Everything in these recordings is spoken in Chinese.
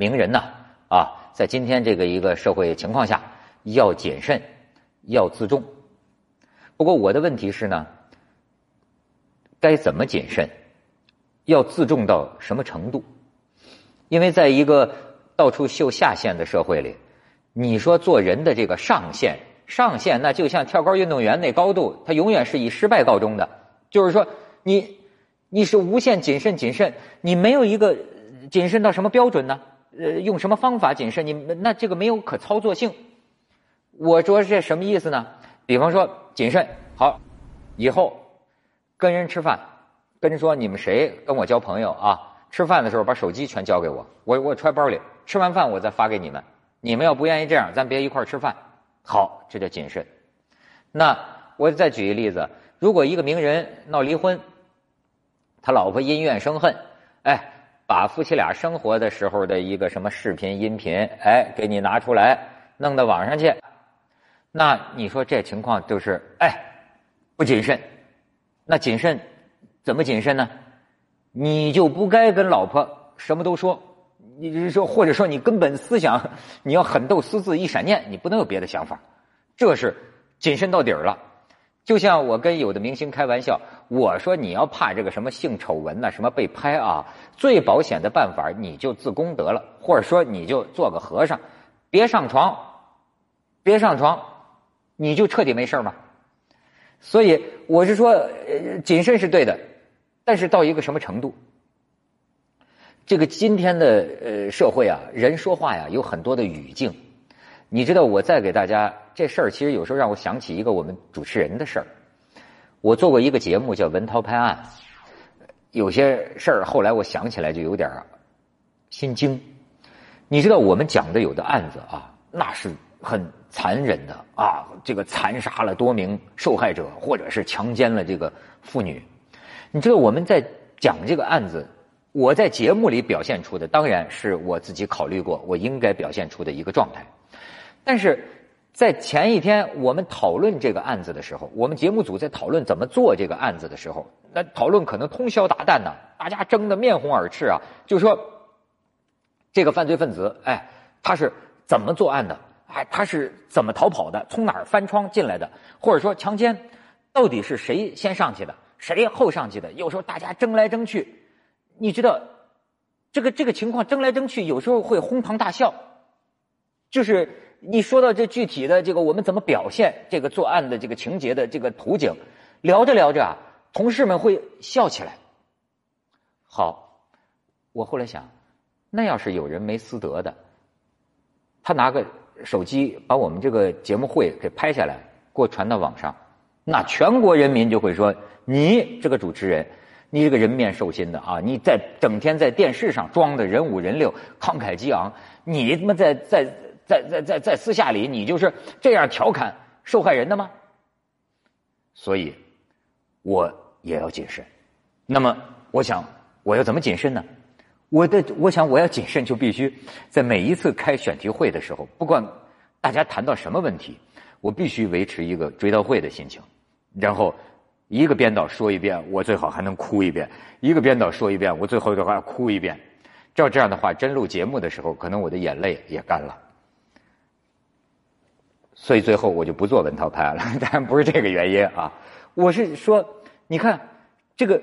名人呐，啊，在今天这个一个社会情况下，要谨慎，要自重。不过我的问题是呢，该怎么谨慎？要自重到什么程度？因为在一个到处秀下限的社会里，你说做人的这个上限，上限那就像跳高运动员那高度，他永远是以失败告终的。就是说，你你是无限谨慎谨慎，你没有一个谨慎到什么标准呢？呃，用什么方法谨慎？你那这个没有可操作性。我说这什么意思呢？比方说谨慎，好，以后跟人吃饭，跟人说你们谁跟我交朋友啊？吃饭的时候把手机全交给我，我我揣包里，吃完饭我再发给你们。你们要不愿意这样，咱别一块吃饭。好，这叫谨慎。那我再举一例子，如果一个名人闹离婚，他老婆因怨生恨，哎。把夫妻俩生活的时候的一个什么视频、音频，哎，给你拿出来，弄到网上去，那你说这情况就是哎，不谨慎。那谨慎怎么谨慎呢？你就不该跟老婆什么都说，你就是说，或者说你根本思想你要狠斗私自一闪念，你不能有别的想法，这是谨慎到底儿了。就像我跟有的明星开玩笑，我说你要怕这个什么性丑闻呐，什么被拍啊，最保险的办法你就自宫得了，或者说你就做个和尚，别上床，别上床，你就彻底没事嘛。所以我是说，谨慎是对的，但是到一个什么程度？这个今天的呃社会啊，人说话呀有很多的语境。你知道我再给大家这事儿，其实有时候让我想起一个我们主持人的事儿。我做过一个节目叫《文涛拍案》，有些事儿后来我想起来就有点心惊。你知道我们讲的有的案子啊，那是很残忍的啊，这个残杀了多名受害者，或者是强奸了这个妇女。你知道我们在讲这个案子，我在节目里表现出的，当然是我自己考虑过我应该表现出的一个状态。但是在前一天我们讨论这个案子的时候，我们节目组在讨论怎么做这个案子的时候，那讨论可能通宵达旦呢，大家争得面红耳赤啊，就说这个犯罪分子，哎，他是怎么作案的？哎，他是怎么逃跑的？从哪儿翻窗进来的？或者说强奸，到底是谁先上去的？谁后上去的？有时候大家争来争去，你知道这个这个情况争来争去，有时候会哄堂大笑，就是。你说到这具体的这个，我们怎么表现这个作案的这个情节的这个图景？聊着聊着啊，同事们会笑起来。好，我后来想，那要是有人没私德的，他拿个手机把我们这个节目会给拍下来，给我传到网上，那全国人民就会说：你这个主持人，你这个人面兽心的啊！你在整天在电视上装的人五人六，慷慨激昂，你他妈在在。在在在在私下里，你就是这样调侃受害人的吗？所以，我也要谨慎。那么，我想我要怎么谨慎呢？我的我想我要谨慎，就必须在每一次开选题会的时候，不管大家谈到什么问题，我必须维持一个追悼会的心情，然后一个编导说一遍，我最好还能哭一遍；一个编导说一遍，我最后的话哭一遍。照这样的话，真录节目的时候，可能我的眼泪也干了。所以最后我就不做文涛拍了，当然不是这个原因啊。我是说，你看这个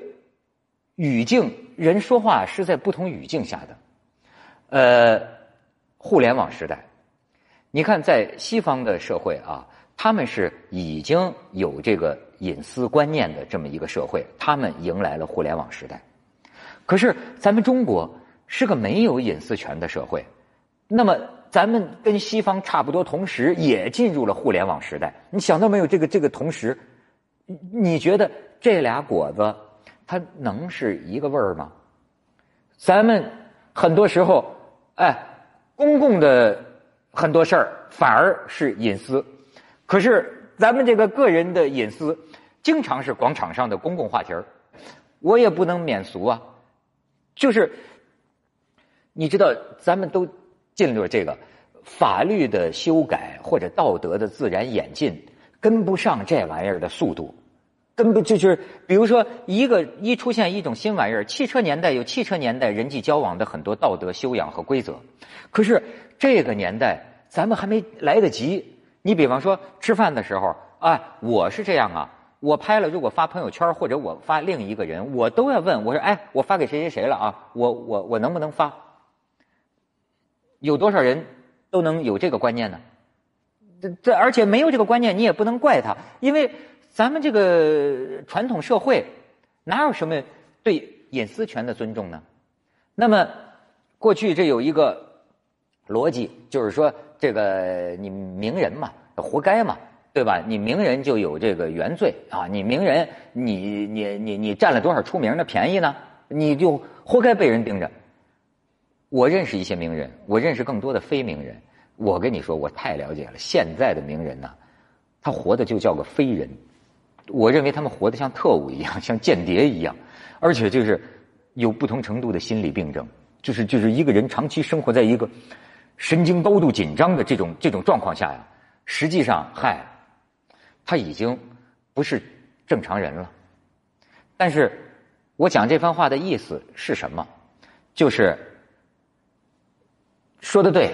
语境，人说话是在不同语境下的。呃，互联网时代，你看在西方的社会啊，他们是已经有这个隐私观念的这么一个社会，他们迎来了互联网时代。可是咱们中国是个没有隐私权的社会，那么。咱们跟西方差不多，同时也进入了互联网时代。你想到没有？这个这个同时，你觉得这俩果子它能是一个味儿吗？咱们很多时候，哎，公共的很多事儿反而是隐私，可是咱们这个个人的隐私经常是广场上的公共话题儿。我也不能免俗啊，就是你知道，咱们都。进入这个法律的修改或者道德的自然演进，跟不上这玩意儿的速度，根本就就是，比如说一个一出现一种新玩意儿，汽车年代有汽车年代人际交往的很多道德修养和规则，可是这个年代咱们还没来得及。你比方说吃饭的时候，啊，我是这样啊，我拍了如果发朋友圈或者我发另一个人，我都要问我说，哎，我发给谁谁谁了啊？我我我能不能发？有多少人都能有这个观念呢？这这而且没有这个观念，你也不能怪他，因为。咱们这个传统社会哪有什么对隐私权的尊重呢？那么过去这有一个逻辑，就是说这个你名人嘛，活该嘛，对吧？你名人就有这个原罪啊！你名人，你你你你占了多少出名的便宜呢？你就活该被人盯着。我认识一些名人，我认识更多的非名人。我跟你说，我太了解了。现在的名人呢，他活的就叫个非人。我认为他们活得像特务一样，像间谍一样，而且就是有不同程度的心理病症，就是就是一个人长期生活在一个神经高度紧张的这种这种状况下呀，实际上，嗨，他已经不是正常人了。但是我讲这番话的意思是什么？就是说的对，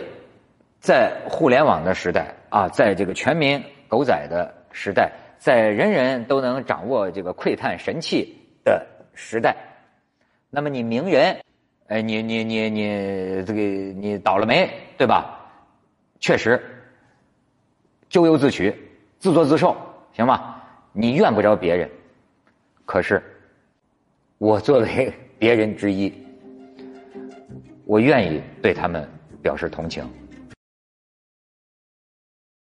在互联网的时代啊，在这个全民狗仔的时代。在人人都能掌握这个窥探神器的时代，那么你名人，哎，你你你你这个你倒了霉，对吧？确实，咎由自取，自作自受，行吗？你怨不着别人，可是我作为 别人之一，我愿意对他们表示同情。